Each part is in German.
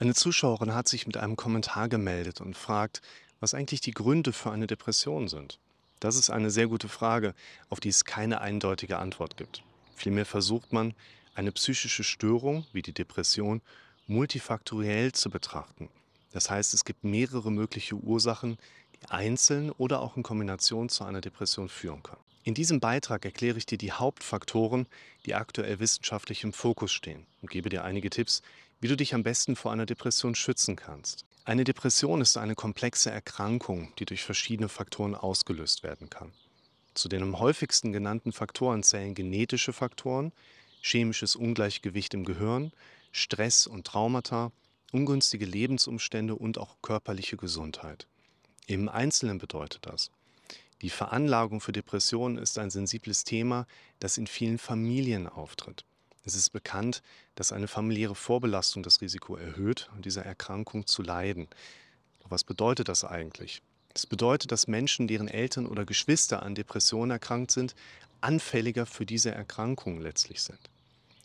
Eine Zuschauerin hat sich mit einem Kommentar gemeldet und fragt, was eigentlich die Gründe für eine Depression sind. Das ist eine sehr gute Frage, auf die es keine eindeutige Antwort gibt. Vielmehr versucht man, eine psychische Störung wie die Depression multifaktoriell zu betrachten. Das heißt, es gibt mehrere mögliche Ursachen, die einzeln oder auch in Kombination zu einer Depression führen können. In diesem Beitrag erkläre ich dir die Hauptfaktoren, die aktuell wissenschaftlich im Fokus stehen und gebe dir einige Tipps, wie du dich am besten vor einer Depression schützen kannst. Eine Depression ist eine komplexe Erkrankung, die durch verschiedene Faktoren ausgelöst werden kann. Zu den am häufigsten genannten Faktoren zählen genetische Faktoren, chemisches Ungleichgewicht im Gehirn, Stress und Traumata, ungünstige Lebensumstände und auch körperliche Gesundheit. Im Einzelnen bedeutet das, die Veranlagung für Depressionen ist ein sensibles Thema, das in vielen Familien auftritt. Es ist bekannt, dass eine familiäre Vorbelastung das Risiko erhöht, an dieser Erkrankung zu leiden. Doch was bedeutet das eigentlich? Es bedeutet, dass Menschen, deren Eltern oder Geschwister an Depressionen erkrankt sind, anfälliger für diese Erkrankung letztlich sind.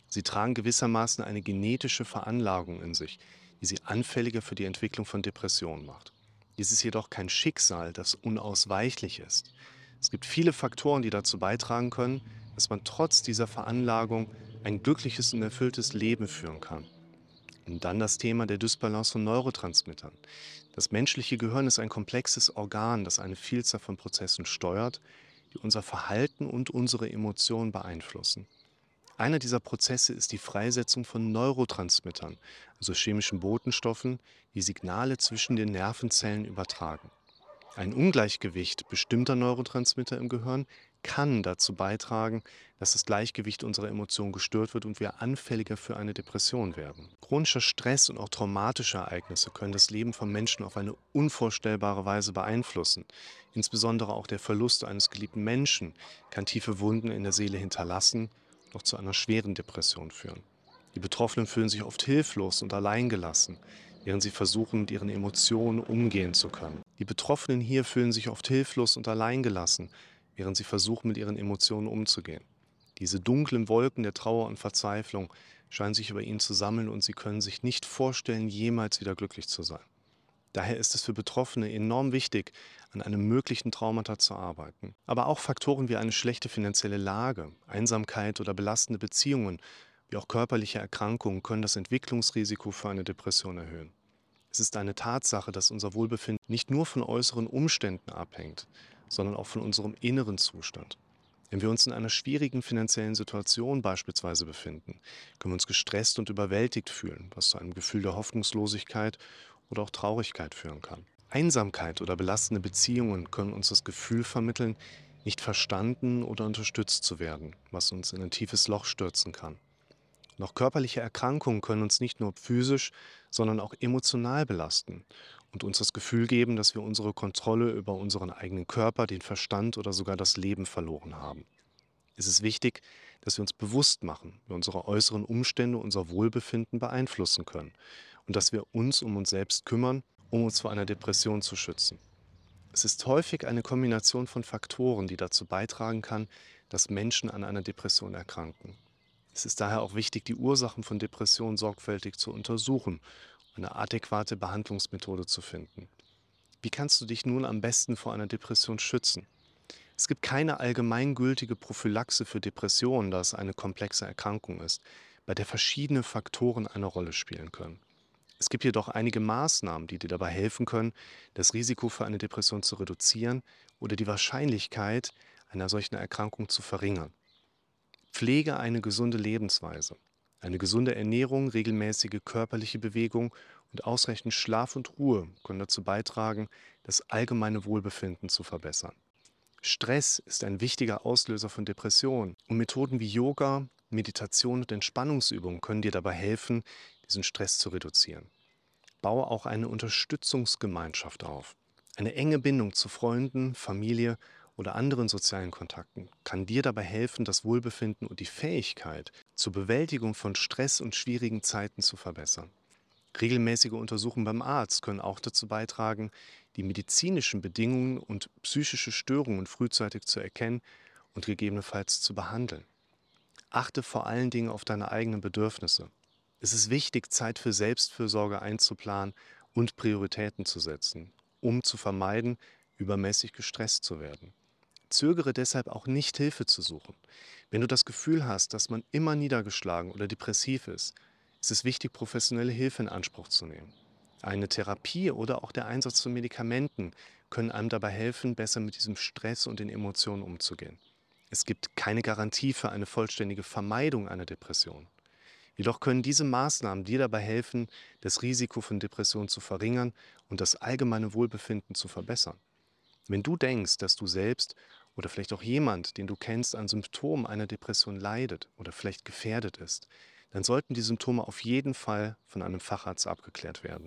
Sie tragen gewissermaßen eine genetische Veranlagung in sich, die sie anfälliger für die Entwicklung von Depressionen macht. Dies ist jedoch kein Schicksal, das unausweichlich ist. Es gibt viele Faktoren, die dazu beitragen können, dass man trotz dieser Veranlagung ein glückliches und erfülltes Leben führen kann. Und dann das Thema der Dysbalance von Neurotransmittern. Das menschliche Gehirn ist ein komplexes Organ, das eine Vielzahl von Prozessen steuert, die unser Verhalten und unsere Emotionen beeinflussen. Einer dieser Prozesse ist die Freisetzung von Neurotransmittern, also chemischen Botenstoffen, die Signale zwischen den Nervenzellen übertragen. Ein Ungleichgewicht bestimmter Neurotransmitter im Gehirn kann dazu beitragen, dass das Gleichgewicht unserer Emotionen gestört wird und wir anfälliger für eine Depression werden. Chronischer Stress und auch traumatische Ereignisse können das Leben von Menschen auf eine unvorstellbare Weise beeinflussen. Insbesondere auch der Verlust eines geliebten Menschen kann tiefe Wunden in der Seele hinterlassen noch zu einer schweren Depression führen. Die Betroffenen fühlen sich oft hilflos und alleingelassen, während sie versuchen, mit ihren Emotionen umgehen zu können. Die Betroffenen hier fühlen sich oft hilflos und alleingelassen, während sie versuchen, mit ihren Emotionen umzugehen. Diese dunklen Wolken der Trauer und Verzweiflung scheinen sich über ihnen zu sammeln und sie können sich nicht vorstellen, jemals wieder glücklich zu sein. Daher ist es für Betroffene enorm wichtig, an einem möglichen Traumata zu arbeiten. Aber auch Faktoren wie eine schlechte finanzielle Lage, Einsamkeit oder belastende Beziehungen, wie auch körperliche Erkrankungen können das Entwicklungsrisiko für eine Depression erhöhen. Es ist eine Tatsache, dass unser Wohlbefinden nicht nur von äußeren Umständen abhängt, sondern auch von unserem inneren Zustand. Wenn wir uns in einer schwierigen finanziellen Situation beispielsweise befinden, können wir uns gestresst und überwältigt fühlen, was zu einem Gefühl der Hoffnungslosigkeit oder auch Traurigkeit führen kann. Einsamkeit oder belastende Beziehungen können uns das Gefühl vermitteln, nicht verstanden oder unterstützt zu werden, was uns in ein tiefes Loch stürzen kann. Auch körperliche Erkrankungen können uns nicht nur physisch, sondern auch emotional belasten und uns das Gefühl geben, dass wir unsere Kontrolle über unseren eigenen Körper, den Verstand oder sogar das Leben verloren haben. Es ist wichtig, dass wir uns bewusst machen, wie unsere äußeren Umstände unser Wohlbefinden beeinflussen können und dass wir uns um uns selbst kümmern, um uns vor einer Depression zu schützen. Es ist häufig eine Kombination von Faktoren, die dazu beitragen kann, dass Menschen an einer Depression erkranken. Es ist daher auch wichtig, die Ursachen von Depressionen sorgfältig zu untersuchen und eine adäquate Behandlungsmethode zu finden. Wie kannst du dich nun am besten vor einer Depression schützen? Es gibt keine allgemeingültige Prophylaxe für Depressionen, da es eine komplexe Erkrankung ist, bei der verschiedene Faktoren eine Rolle spielen können. Es gibt jedoch einige Maßnahmen, die dir dabei helfen können, das Risiko für eine Depression zu reduzieren oder die Wahrscheinlichkeit einer solchen Erkrankung zu verringern. Pflege eine gesunde Lebensweise. Eine gesunde Ernährung, regelmäßige körperliche Bewegung und ausreichend Schlaf und Ruhe können dazu beitragen, das allgemeine Wohlbefinden zu verbessern. Stress ist ein wichtiger Auslöser von Depressionen und Methoden wie Yoga, Meditation und Entspannungsübungen können dir dabei helfen, diesen Stress zu reduzieren. Baue auch eine Unterstützungsgemeinschaft auf. Eine enge Bindung zu Freunden, Familie oder anderen sozialen Kontakten kann dir dabei helfen, das Wohlbefinden und die Fähigkeit zur Bewältigung von Stress und schwierigen Zeiten zu verbessern. Regelmäßige Untersuchungen beim Arzt können auch dazu beitragen, die medizinischen Bedingungen und psychische Störungen frühzeitig zu erkennen und gegebenenfalls zu behandeln. Achte vor allen Dingen auf deine eigenen Bedürfnisse. Es ist wichtig, Zeit für Selbstfürsorge einzuplanen und Prioritäten zu setzen, um zu vermeiden, übermäßig gestresst zu werden. Zögere deshalb auch nicht, Hilfe zu suchen. Wenn du das Gefühl hast, dass man immer niedergeschlagen oder depressiv ist, ist es wichtig, professionelle Hilfe in Anspruch zu nehmen. Eine Therapie oder auch der Einsatz von Medikamenten können einem dabei helfen, besser mit diesem Stress und den Emotionen umzugehen. Es gibt keine Garantie für eine vollständige Vermeidung einer Depression. Jedoch können diese Maßnahmen dir dabei helfen, das Risiko von Depressionen zu verringern und das allgemeine Wohlbefinden zu verbessern. Wenn du denkst, dass du selbst oder vielleicht auch jemand, den du kennst, an Symptomen einer Depression leidet oder vielleicht gefährdet ist, dann sollten die Symptome auf jeden Fall von einem Facharzt abgeklärt werden.